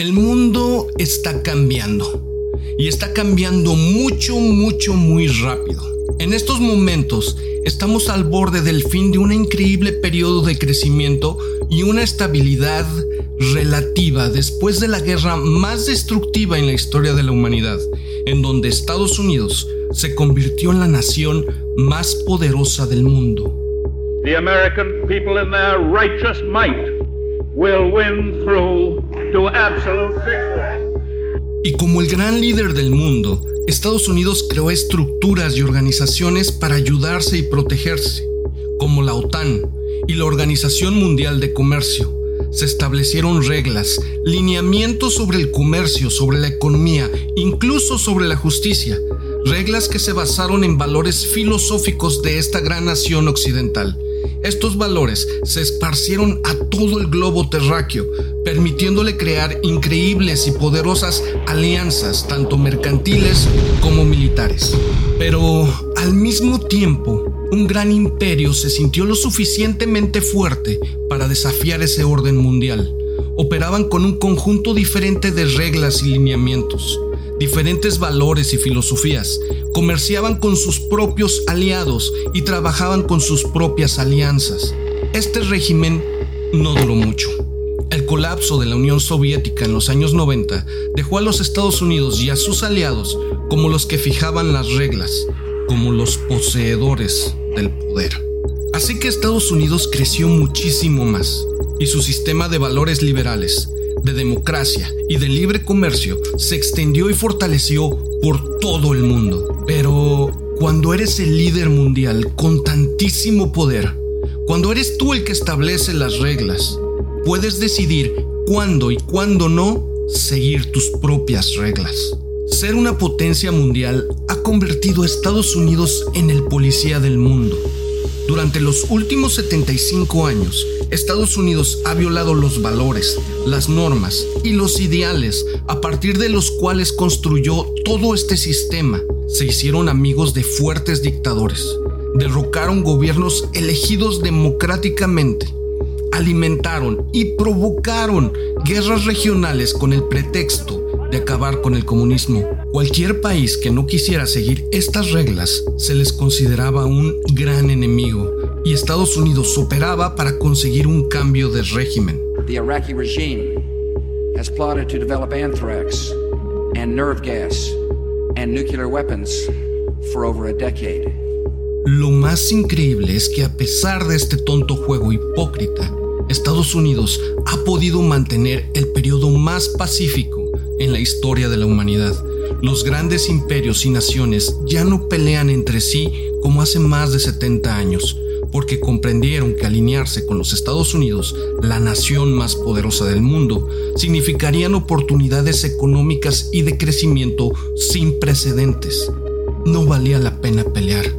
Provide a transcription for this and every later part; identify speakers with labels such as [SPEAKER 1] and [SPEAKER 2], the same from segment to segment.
[SPEAKER 1] El mundo está cambiando y está cambiando mucho, mucho, muy rápido. En estos momentos estamos al borde del fin de un increíble periodo de crecimiento y una estabilidad relativa después de la guerra más destructiva en la historia de la humanidad, en donde Estados Unidos se convirtió en la nación más poderosa del mundo. Y como el gran líder del mundo, Estados Unidos creó estructuras y organizaciones para ayudarse y protegerse, como la OTAN y la Organización Mundial de Comercio. Se establecieron reglas, lineamientos sobre el comercio, sobre la economía, incluso sobre la justicia, reglas que se basaron en valores filosóficos de esta gran nación occidental. Estos valores se esparcieron a todo el globo terráqueo, permitiéndole crear increíbles y poderosas alianzas, tanto mercantiles como militares. Pero al mismo tiempo, un gran imperio se sintió lo suficientemente fuerte para desafiar ese orden mundial. Operaban con un conjunto diferente de reglas y lineamientos diferentes valores y filosofías, comerciaban con sus propios aliados y trabajaban con sus propias alianzas. Este régimen no duró mucho. El colapso de la Unión Soviética en los años 90 dejó a los Estados Unidos y a sus aliados como los que fijaban las reglas, como los poseedores del poder. Así que Estados Unidos creció muchísimo más y su sistema de valores liberales de democracia y de libre comercio se extendió y fortaleció por todo el mundo. Pero cuando eres el líder mundial con tantísimo poder, cuando eres tú el que establece las reglas, puedes decidir cuándo y cuándo no seguir tus propias reglas. Ser una potencia mundial ha convertido a Estados Unidos en el policía del mundo. Durante los últimos 75 años, Estados Unidos ha violado los valores, las normas y los ideales a partir de los cuales construyó todo este sistema. Se hicieron amigos de fuertes dictadores, derrocaron gobiernos elegidos democráticamente, alimentaron y provocaron guerras regionales con el pretexto de acabar con el comunismo. Cualquier país que no quisiera seguir estas reglas se les consideraba un gran enemigo y Estados Unidos operaba para conseguir un cambio de régimen.
[SPEAKER 2] The Iraqi regime has plotted to develop anthrax and nerve gas and nuclear weapons for over a decade.
[SPEAKER 1] Lo más increíble es que a pesar de este tonto juego hipócrita, Estados Unidos ha podido mantener el periodo más pacífico en la historia de la humanidad. Los grandes imperios y naciones ya no pelean entre sí como hace más de 70 años porque comprendieron que alinearse con los Estados Unidos, la nación más poderosa del mundo, significarían oportunidades económicas y de crecimiento sin precedentes. No valía la pena pelear.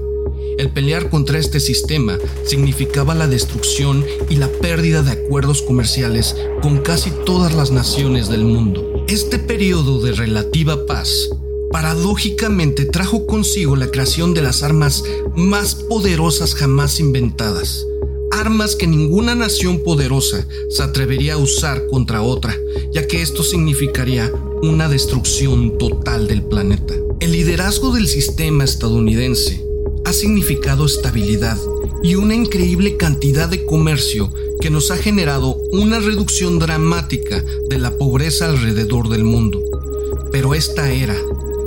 [SPEAKER 1] El pelear contra este sistema significaba la destrucción y la pérdida de acuerdos comerciales con casi todas las naciones del mundo. Este periodo de relativa paz paradójicamente trajo consigo la creación de las armas más poderosas jamás inventadas. Armas que ninguna nación poderosa se atrevería a usar contra otra, ya que esto significaría una destrucción total del planeta. El liderazgo del sistema estadounidense ha significado estabilidad y una increíble cantidad de comercio que nos ha generado una reducción dramática de la pobreza alrededor del mundo. Pero esta era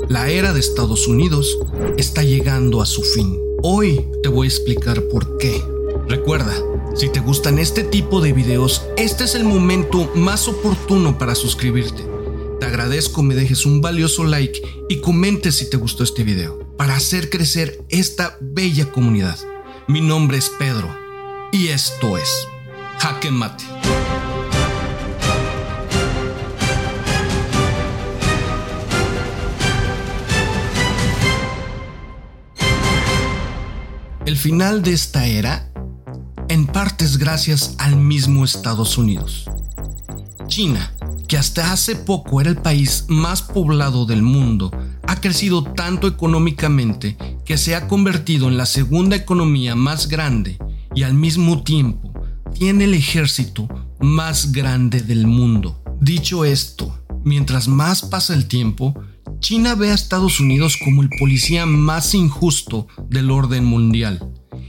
[SPEAKER 1] la era de Estados Unidos está llegando a su fin. Hoy te voy a explicar por qué. Recuerda, si te gustan este tipo de videos, este es el momento más oportuno para suscribirte. Te agradezco me dejes un valioso like y comentes si te gustó este video para hacer crecer esta bella comunidad. Mi nombre es Pedro y esto es Jaque Mate. El final de esta era, en parte es gracias al mismo Estados Unidos. China, que hasta hace poco era el país más poblado del mundo, ha crecido tanto económicamente que se ha convertido en la segunda economía más grande y al mismo tiempo tiene el ejército más grande del mundo. Dicho esto, Mientras más pasa el tiempo, China ve a Estados Unidos como el policía más injusto del orden mundial.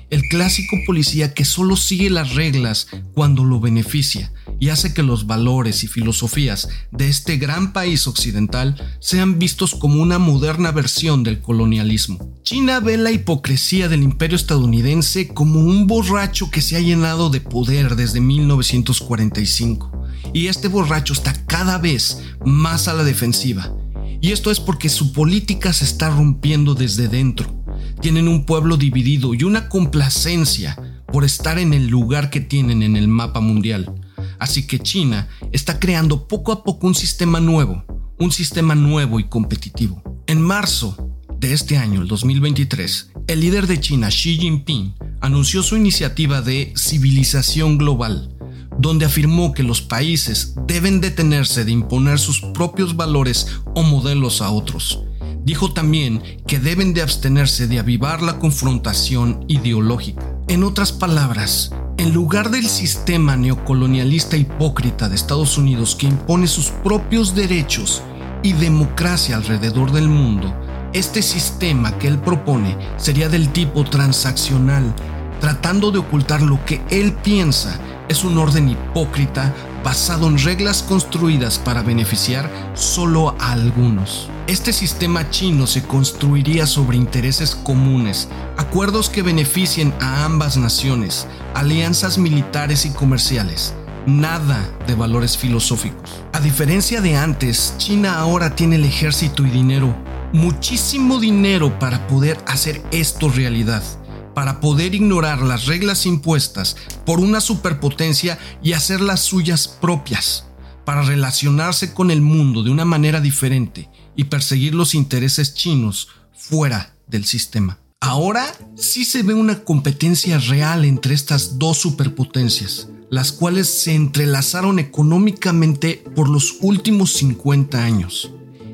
[SPEAKER 1] El clásico policía que solo sigue las reglas cuando lo beneficia y hace que los valores y filosofías de este gran país occidental sean vistos como una moderna versión del colonialismo. China ve la hipocresía del imperio estadounidense como un borracho que se ha llenado de poder desde 1945 y este borracho está cada vez más a la defensiva. Y esto es porque su política se está rompiendo desde dentro. Tienen un pueblo dividido y una complacencia por estar en el lugar que tienen en el mapa mundial. Así que China está creando poco a poco un sistema nuevo, un sistema nuevo y competitivo. En marzo de este año, el 2023, el líder de China, Xi Jinping, anunció su iniciativa de civilización global, donde afirmó que los países deben detenerse de imponer sus propios valores o modelos a otros. Dijo también que deben de abstenerse de avivar la confrontación ideológica. En otras palabras, en lugar del sistema neocolonialista hipócrita de Estados Unidos que impone sus propios derechos y democracia alrededor del mundo, este sistema que él propone sería del tipo transaccional, tratando de ocultar lo que él piensa es un orden hipócrita basado en reglas construidas para beneficiar solo a algunos. Este sistema chino se construiría sobre intereses comunes, acuerdos que beneficien a ambas naciones, alianzas militares y comerciales, nada de valores filosóficos. A diferencia de antes, China ahora tiene el ejército y dinero, muchísimo dinero para poder hacer esto realidad para poder ignorar las reglas impuestas por una superpotencia y hacer las suyas propias, para relacionarse con el mundo de una manera diferente y perseguir los intereses chinos fuera del sistema. Ahora sí se ve una competencia real entre estas dos superpotencias, las cuales se entrelazaron económicamente por los últimos 50 años.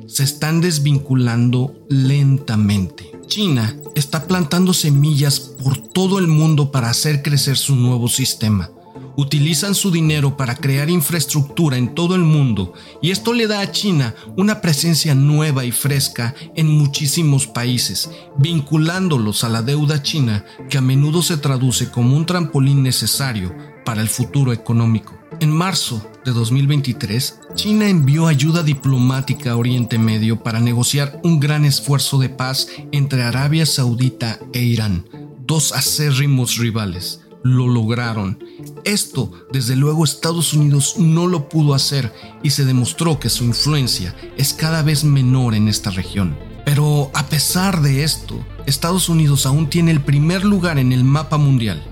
[SPEAKER 1] Se están desvinculando lentamente. China está plantando semillas por todo el mundo para hacer crecer su nuevo sistema. Utilizan su dinero para crear infraestructura en todo el mundo y esto le da a China una presencia nueva y fresca en muchísimos países, vinculándolos a la deuda china que a menudo se traduce como un trampolín necesario para el futuro económico. En marzo de 2023, China envió ayuda diplomática a Oriente Medio para negociar un gran esfuerzo de paz entre Arabia Saudita e Irán, dos acérrimos rivales. Lo lograron. Esto, desde luego, Estados Unidos no lo pudo hacer y se demostró que su influencia es cada vez menor en esta región. Pero a pesar de esto, Estados Unidos aún tiene el primer lugar en el mapa mundial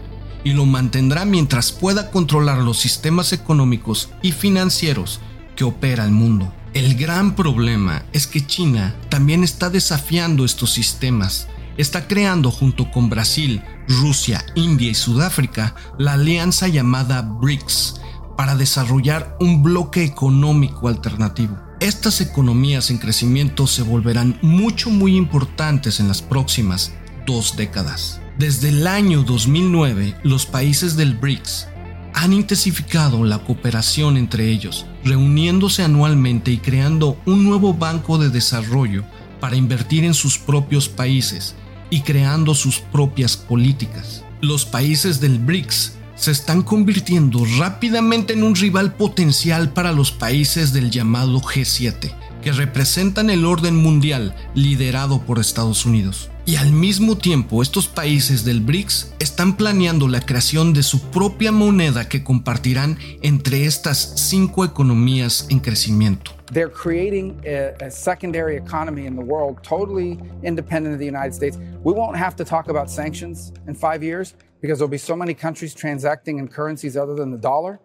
[SPEAKER 1] y lo mantendrá mientras pueda controlar los sistemas económicos y financieros que opera el mundo. El gran problema es que China también está desafiando estos sistemas. Está creando junto con Brasil, Rusia, India y Sudáfrica la alianza llamada BRICS para desarrollar un bloque económico alternativo. Estas economías en crecimiento se volverán mucho muy importantes en las próximas dos décadas. Desde el año 2009, los países del BRICS han intensificado la cooperación entre ellos, reuniéndose anualmente y creando un nuevo banco de desarrollo para invertir en sus propios países y creando sus propias políticas. Los países del BRICS se están convirtiendo rápidamente en un rival potencial para los países del llamado G7, que representan el orden mundial liderado por Estados Unidos. Y al mismo tiempo, estos países del BRICS están planeando la creación de su propia moneda que compartirán entre estas cinco economías en crecimiento.
[SPEAKER 3] They're creating a, a, secondary economy in the world totally independent of the United States. We won't have to talk about sanctions in five years because there'll be so many countries transacting in currencies other than the dollar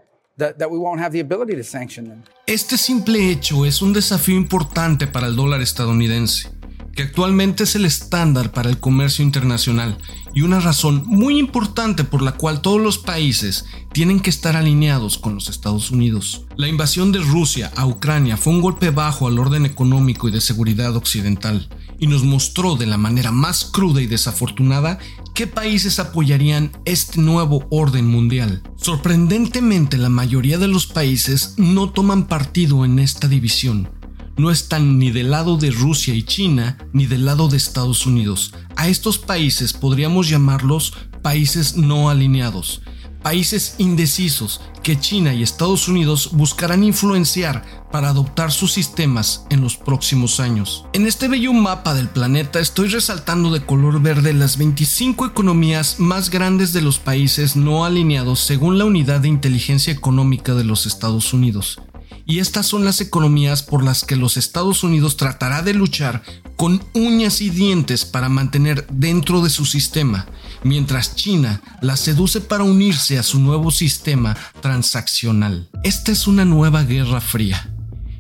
[SPEAKER 1] Este simple hecho es un desafío importante para el dólar estadounidense que actualmente es el estándar para el comercio internacional y una razón muy importante por la cual todos los países tienen que estar alineados con los Estados Unidos. La invasión de Rusia a Ucrania fue un golpe bajo al orden económico y de seguridad occidental y nos mostró de la manera más cruda y desafortunada qué países apoyarían este nuevo orden mundial. Sorprendentemente, la mayoría de los países no toman partido en esta división. No están ni del lado de Rusia y China, ni del lado de Estados Unidos. A estos países podríamos llamarlos países no alineados, países indecisos que China y Estados Unidos buscarán influenciar para adoptar sus sistemas en los próximos años. En este bello mapa del planeta estoy resaltando de color verde las 25 economías más grandes de los países no alineados según la Unidad de Inteligencia Económica de los Estados Unidos y estas son las economías por las que los Estados Unidos tratará de luchar con uñas y dientes para mantener dentro de su sistema, mientras China la seduce para unirse a su nuevo sistema transaccional. Esta es una nueva guerra fría,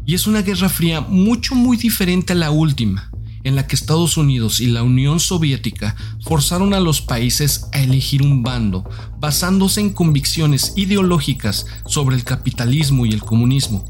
[SPEAKER 1] y es una guerra fría mucho muy diferente a la última en la que Estados Unidos y la Unión Soviética forzaron a los países a elegir un bando, basándose en convicciones ideológicas sobre el capitalismo y el comunismo.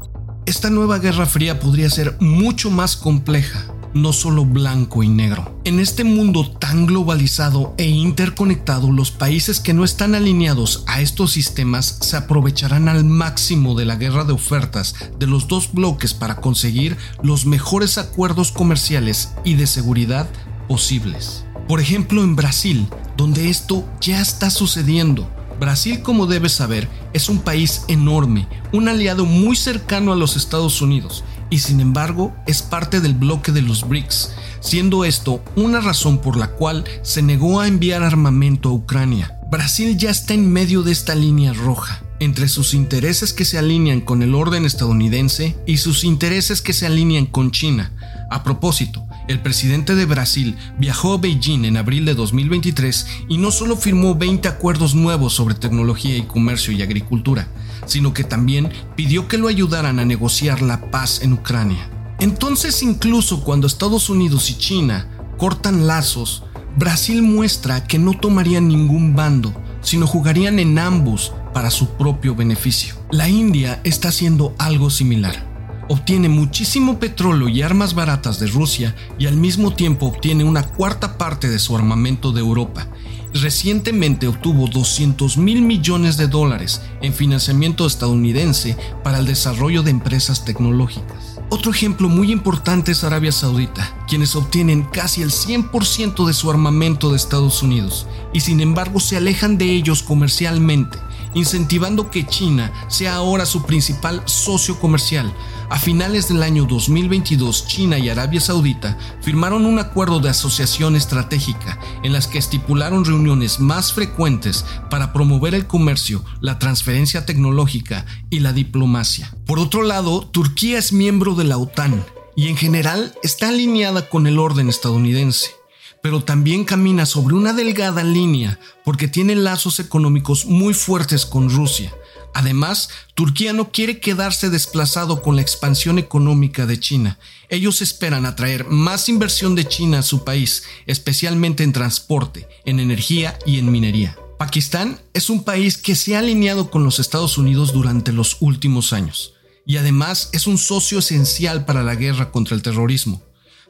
[SPEAKER 1] Esta nueva Guerra Fría podría ser mucho más compleja, no solo blanco y negro. En este mundo tan globalizado e interconectado, los países que no están alineados a estos sistemas se aprovecharán al máximo de la guerra de ofertas de los dos bloques para conseguir los mejores acuerdos comerciales y de seguridad posibles. Por ejemplo, en Brasil, donde esto ya está sucediendo. Brasil, como debes saber, es un país enorme, un aliado muy cercano a los Estados Unidos y sin embargo es parte del bloque de los BRICS, siendo esto una razón por la cual se negó a enviar armamento a Ucrania. Brasil ya está en medio de esta línea roja, entre sus intereses que se alinean con el orden estadounidense y sus intereses que se alinean con China. A propósito, el presidente de Brasil viajó a Beijing en abril de 2023 y no solo firmó 20 acuerdos nuevos sobre tecnología y comercio y agricultura, sino que también pidió que lo ayudaran a negociar la paz en Ucrania. Entonces incluso cuando Estados Unidos y China cortan lazos, Brasil muestra que no tomarían ningún bando, sino jugarían en ambos para su propio beneficio. La India está haciendo algo similar obtiene muchísimo petróleo y armas baratas de Rusia y al mismo tiempo obtiene una cuarta parte de su armamento de Europa. Recientemente obtuvo 200 mil millones de dólares en financiamiento estadounidense para el desarrollo de empresas tecnológicas. Otro ejemplo muy importante es Arabia Saudita, quienes obtienen casi el 100% de su armamento de Estados Unidos y sin embargo se alejan de ellos comercialmente, incentivando que China sea ahora su principal socio comercial, a finales del año 2022, China y Arabia Saudita firmaron un acuerdo de asociación estratégica en las que estipularon reuniones más frecuentes para promover el comercio, la transferencia tecnológica y la diplomacia. Por otro lado, Turquía es miembro de la OTAN y en general está alineada con el orden estadounidense pero también camina sobre una delgada línea porque tiene lazos económicos muy fuertes con Rusia, Además, Turquía no quiere quedarse desplazado con la expansión económica de China. Ellos esperan atraer más inversión de China a su país, especialmente en transporte, en energía y en minería. Pakistán es un país que se ha alineado con los Estados Unidos durante los últimos años y además es un socio esencial para la guerra contra el terrorismo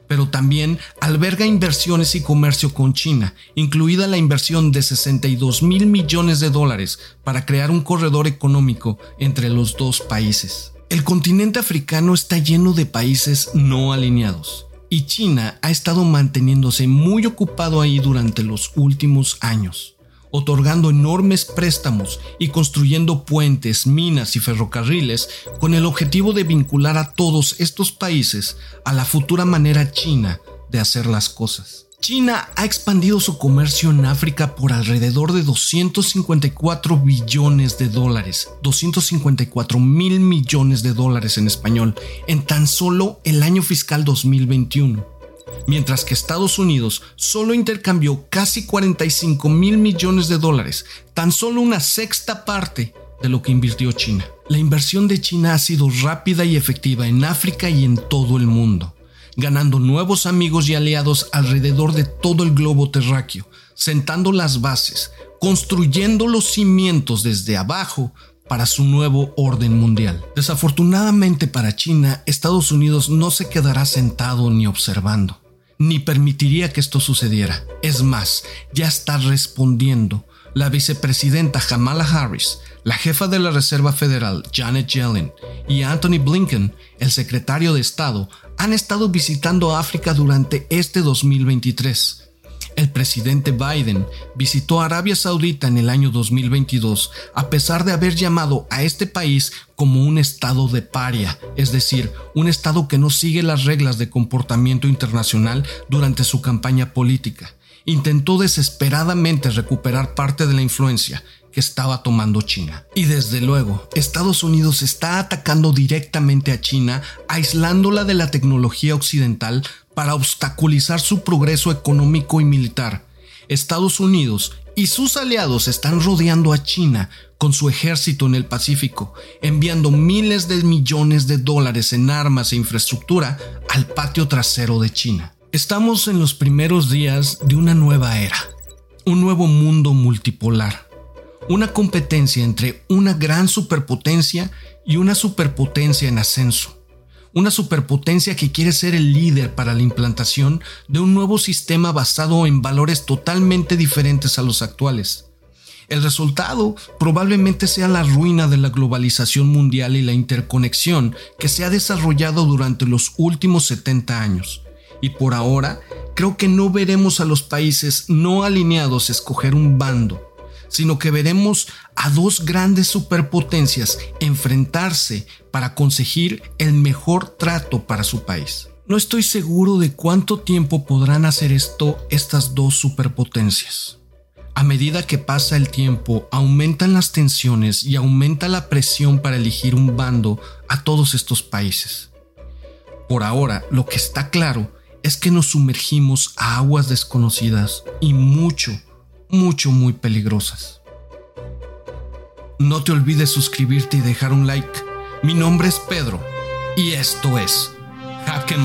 [SPEAKER 1] pero también alberga inversiones y comercio con China, incluida la inversión de 62 mil millones de dólares para crear un corredor económico entre los dos países. El continente africano está lleno de países no alineados, y China ha estado manteniéndose muy ocupado ahí durante los últimos años otorgando enormes préstamos y construyendo puentes, minas y ferrocarriles con el objetivo de vincular a todos estos países a la futura manera china de hacer las cosas. China ha expandido su comercio en África por alrededor de 254 billones de dólares, 254 mil millones de dólares en español, en tan solo el año fiscal 2021 mientras que Estados Unidos solo intercambió casi 45 mil millones de dólares, tan solo una sexta parte de lo que invirtió China. La inversión de China ha sido rápida y efectiva en África y en todo el mundo, ganando nuevos amigos y aliados alrededor de todo el globo terráqueo, sentando las bases, construyendo los cimientos desde abajo para su nuevo orden mundial. Desafortunadamente para China, Estados Unidos no se quedará sentado ni observando ni permitiría que esto sucediera. Es más, ya está respondiendo, la vicepresidenta Kamala Harris, la jefa de la Reserva Federal Janet Yellen y Anthony Blinken, el secretario de Estado, han estado visitando África durante este 2023. El presidente Biden visitó Arabia Saudita en el año 2022 a pesar de haber llamado a este país como un estado de paria, es decir, un estado que no sigue las reglas de comportamiento internacional durante su campaña política. Intentó desesperadamente recuperar parte de la influencia que estaba tomando China. Y desde luego, Estados Unidos está atacando directamente a China, aislándola de la tecnología occidental para obstaculizar su progreso económico y militar. Estados Unidos y sus aliados están rodeando a China con su ejército en el Pacífico, enviando miles de millones de dólares en armas e infraestructura al patio trasero de China. Estamos en los primeros días de una nueva era, un nuevo mundo multipolar, una competencia entre una gran superpotencia y una superpotencia en ascenso una superpotencia que quiere ser el líder para la implantación de un nuevo sistema basado en valores totalmente diferentes a los actuales. El resultado probablemente sea la ruina de la globalización mundial y la interconexión que se ha desarrollado durante los últimos 70 años. Y por ahora, creo que no veremos a los países no alineados escoger un bando, sino que veremos a dos grandes superpotencias enfrentarse para conseguir el mejor trato para su país. No estoy seguro de cuánto tiempo podrán hacer esto estas dos superpotencias. A medida que pasa el tiempo, aumentan las tensiones y aumenta la presión para elegir un bando a todos estos países. Por ahora, lo que está claro es que nos sumergimos a aguas desconocidas y mucho, mucho, muy peligrosas. No te olvides suscribirte y dejar un like. Mi nombre es Pedro y esto es Jaque